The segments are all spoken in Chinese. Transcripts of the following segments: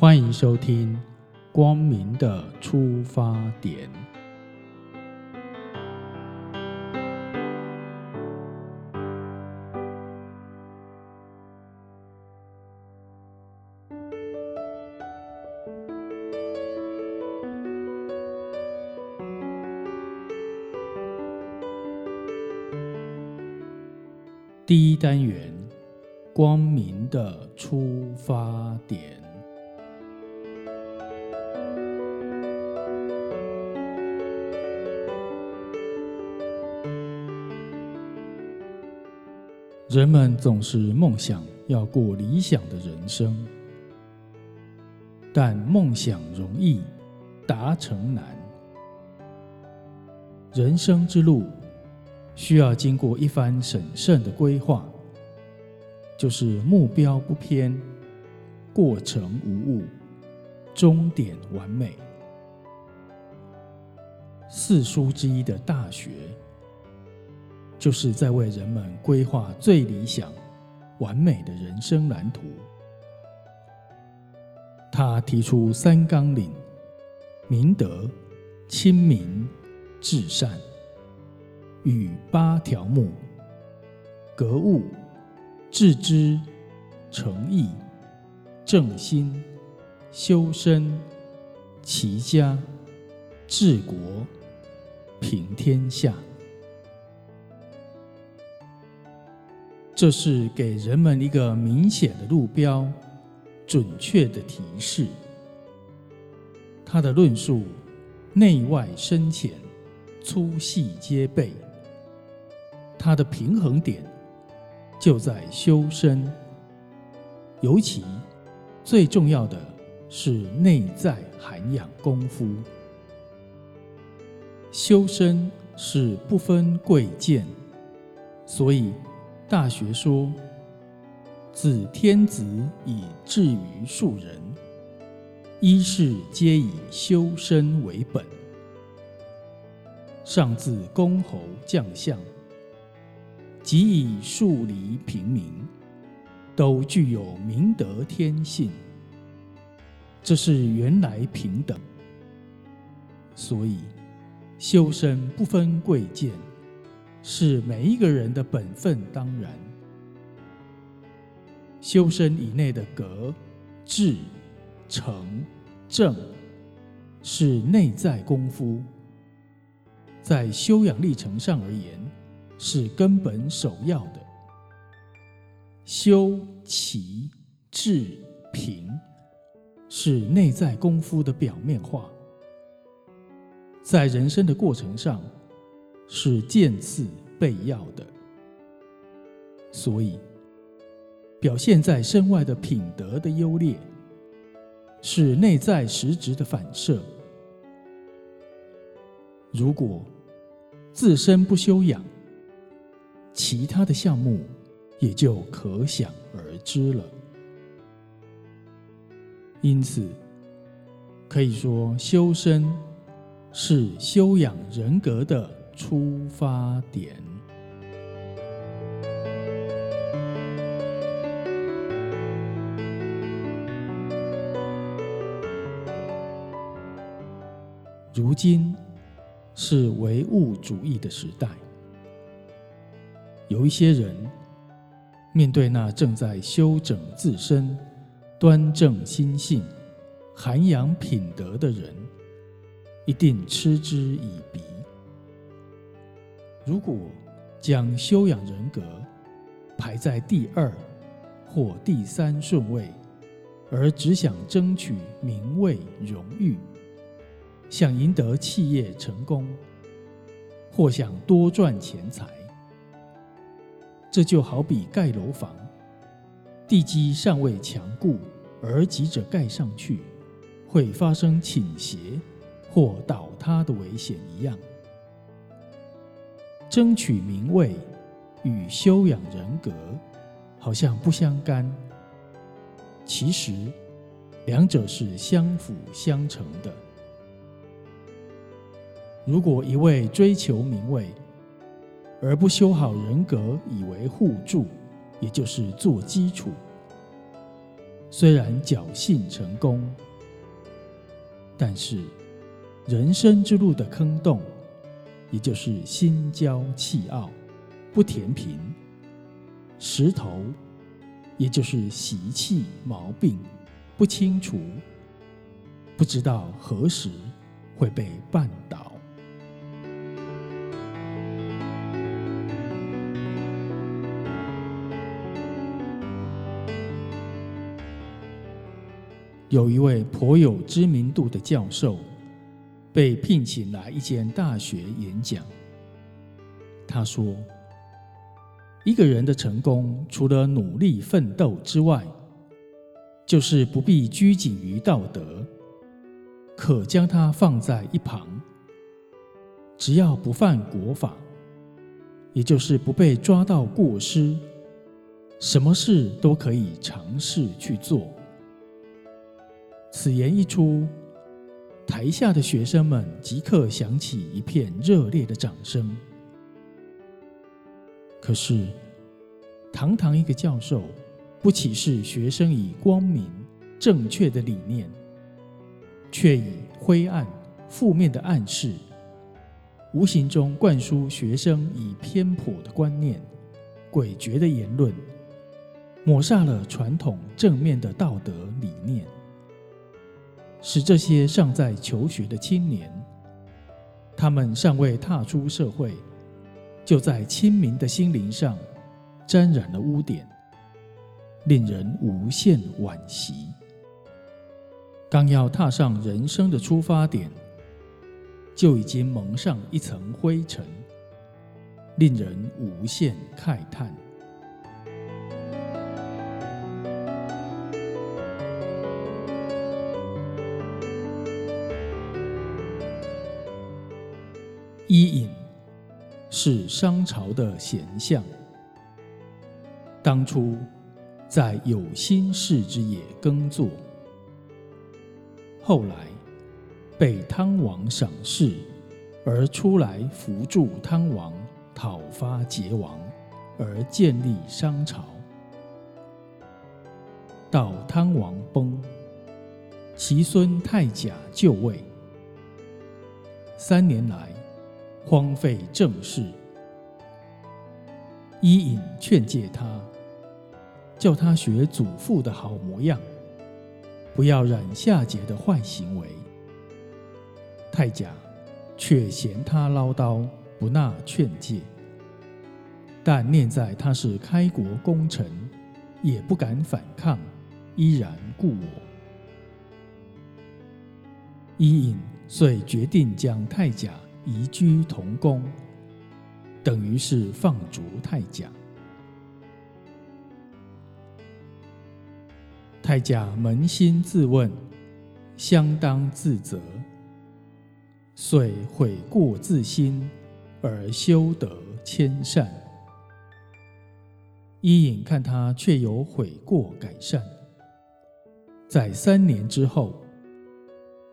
欢迎收听《光明的出发点》。第一单元：光明的出发点。人们总是梦想要过理想的人生，但梦想容易，达成难。人生之路需要经过一番审慎的规划，就是目标不偏，过程无误，终点完美。四书之一的《大学》。就是在为人们规划最理想、完美的人生蓝图。他提出三纲领：明德、亲民、至善；与八条目：格物、致知、诚意、正心、修身、齐家、治国、平天下。这是给人们一个明显的路标，准确的提示。他的论述内外深浅，粗细皆备。他的平衡点就在修身，尤其最重要的是内在涵养功夫。修身是不分贵贱，所以。大学说：“自天子以至于庶人，一是皆以修身为本。上自公侯将相，即以庶黎平民，都具有明德天性。这是原来平等，所以修身不分贵贱。”是每一个人的本分，当然。修身以内的格、致、诚、正，是内在功夫，在修养历程上而言，是根本首要的。修、齐、治、平，是内在功夫的表面化，在人生的过程上。是渐次备要的，所以表现在身外的品德的优劣，是内在实质的反射。如果自身不修养，其他的项目也就可想而知了。因此，可以说修身是修养人格的。出发点。如今是唯物主义的时代，有一些人面对那正在修整自身、端正心性、涵养品德的人，一定嗤之以鼻。如果将修养人格排在第二或第三顺位，而只想争取名位荣誉，想赢得企业成功，或想多赚钱财，这就好比盖楼房，地基尚未强固而急着盖上去，会发生倾斜或倒塌的危险一样。争取名位与修养人格好像不相干，其实两者是相辅相成的。如果一味追求名位，而不修好人格以为互助，也就是做基础，虽然侥幸成功，但是人生之路的坑洞，也就是心骄气傲、不填平；石头，也就是习气毛病不清除，不知道何时会被绊倒。有一位颇有知名度的教授，被聘请来一间大学演讲。他说：“一个人的成功，除了努力奋斗之外，就是不必拘谨于道德，可将它放在一旁。只要不犯国法，也就是不被抓到过失，什么事都可以尝试去做。”此言一出，台下的学生们即刻响起一片热烈的掌声。可是，堂堂一个教授，不启示学生以光明正确的理念，却以灰暗负面的暗示，无形中灌输学生以偏颇的观念、诡谲的言论，抹煞了传统正面的道德理念。使这些尚在求学的青年，他们尚未踏出社会，就在清明的心灵上沾染了污点，令人无限惋惜。刚要踏上人生的出发点，就已经蒙上一层灰尘，令人无限慨叹。伊尹是商朝的贤相，当初在有心事之野耕作，后来被汤王赏识，而出来扶助汤王讨伐桀王，而建立商朝。到汤王崩，其孙太甲就位，三年来。荒废政事，伊尹劝诫他，叫他学祖父的好模样，不要染夏桀的坏行为。太甲却嫌他唠叨，不纳劝诫，但念在他是开国功臣，也不敢反抗，依然故我。伊尹遂决定将太甲。移居同宫，等于是放逐太甲。太甲扪心自问，相当自责，遂悔过自新，而修德迁善。伊尹看他却有悔过改善，在三年之后，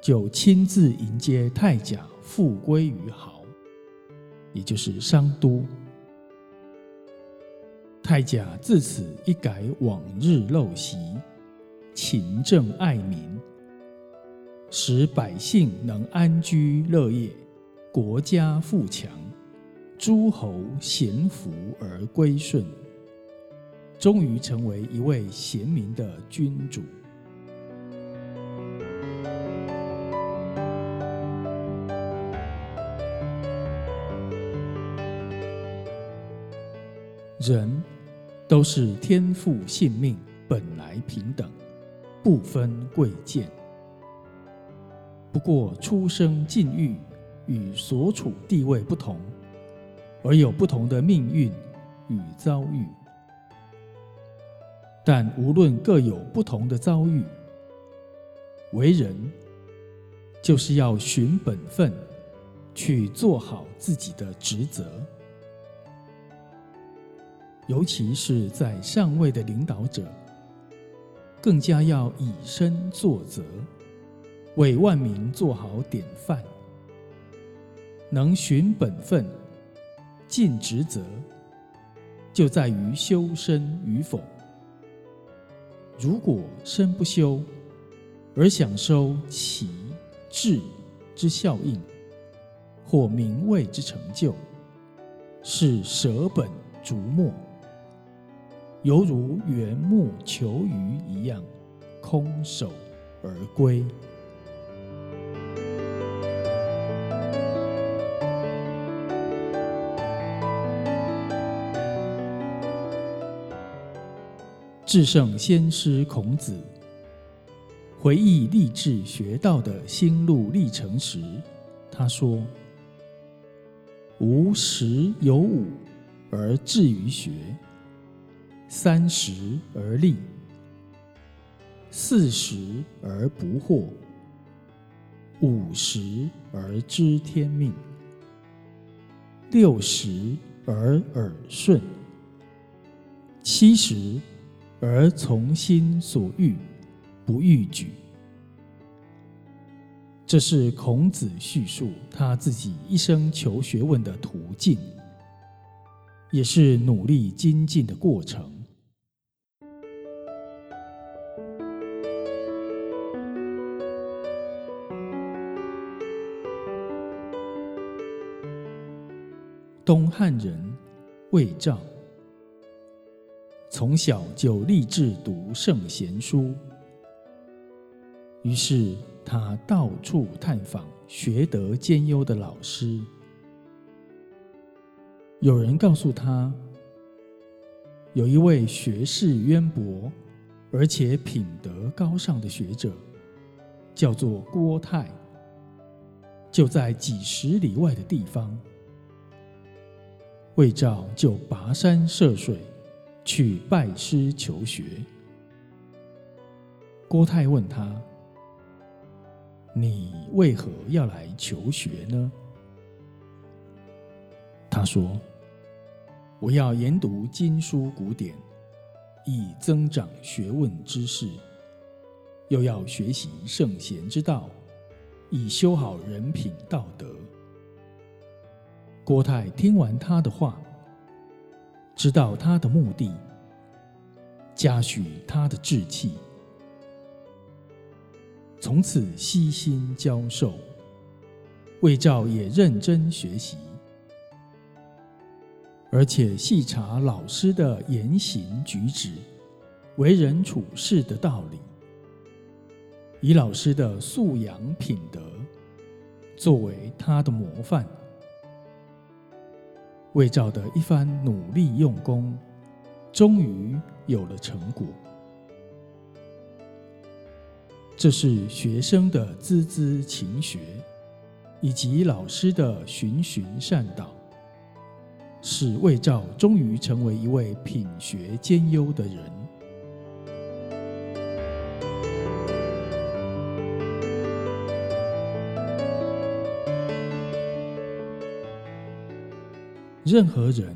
就亲自迎接太甲。复归于豪，也就是商都。太甲自此一改往日陋习，勤政爱民，使百姓能安居乐业，国家富强，诸侯贤服而归顺，终于成为一位贤明的君主。人都是天赋性命本来平等，不分贵贱。不过出生境遇与所处地位不同，而有不同的命运与遭遇。但无论各有不同的遭遇，为人就是要循本分，去做好自己的职责。尤其是在上位的领导者，更加要以身作则，为万民做好典范。能循本分、尽职责，就在于修身与否。如果身不修，而想收其智之效应，或名位之成就，是舍本逐末，犹如缘木求鱼一样，空手而归。至圣先师孔子回忆立志学道的心路历程时，他说：“吾十有五而志于学，三十而立，四十而不惑，五十而知天命，六十而耳顺，七十。”而从心所欲，不逾矩。这是孔子叙述他自己一生求学问的途径，也是努力精进的过程。东汉人魏赵。从小就立志读圣贤书，于是他到处探访学得兼优的老师。有人告诉他，有一位学识渊博而且品德高尚的学者，叫做郭泰，就在几十里外的地方。魏照就跋山涉水。去拜师求学。郭泰问他：“你为何要来求学呢？”他说：“我要研读经书古典，以增长学问知识；又要学习圣贤之道，以修好人品道德。”郭泰听完他的话。知道他的目的，嘉许他的志气，从此悉心教授。魏照也认真学习，而且细查老师的言行举止、为人处事的道理，以老师的素养品德作为他的模范。魏照的一番努力用功，终于有了成果。这是学生的孜孜勤学，以及老师的循循善导，使魏照终于成为一位品学兼优的人。任何人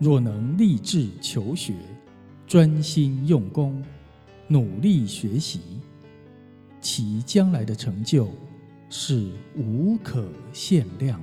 若能立志求学、专心用功、努力学习，其将来的成就是无可限量。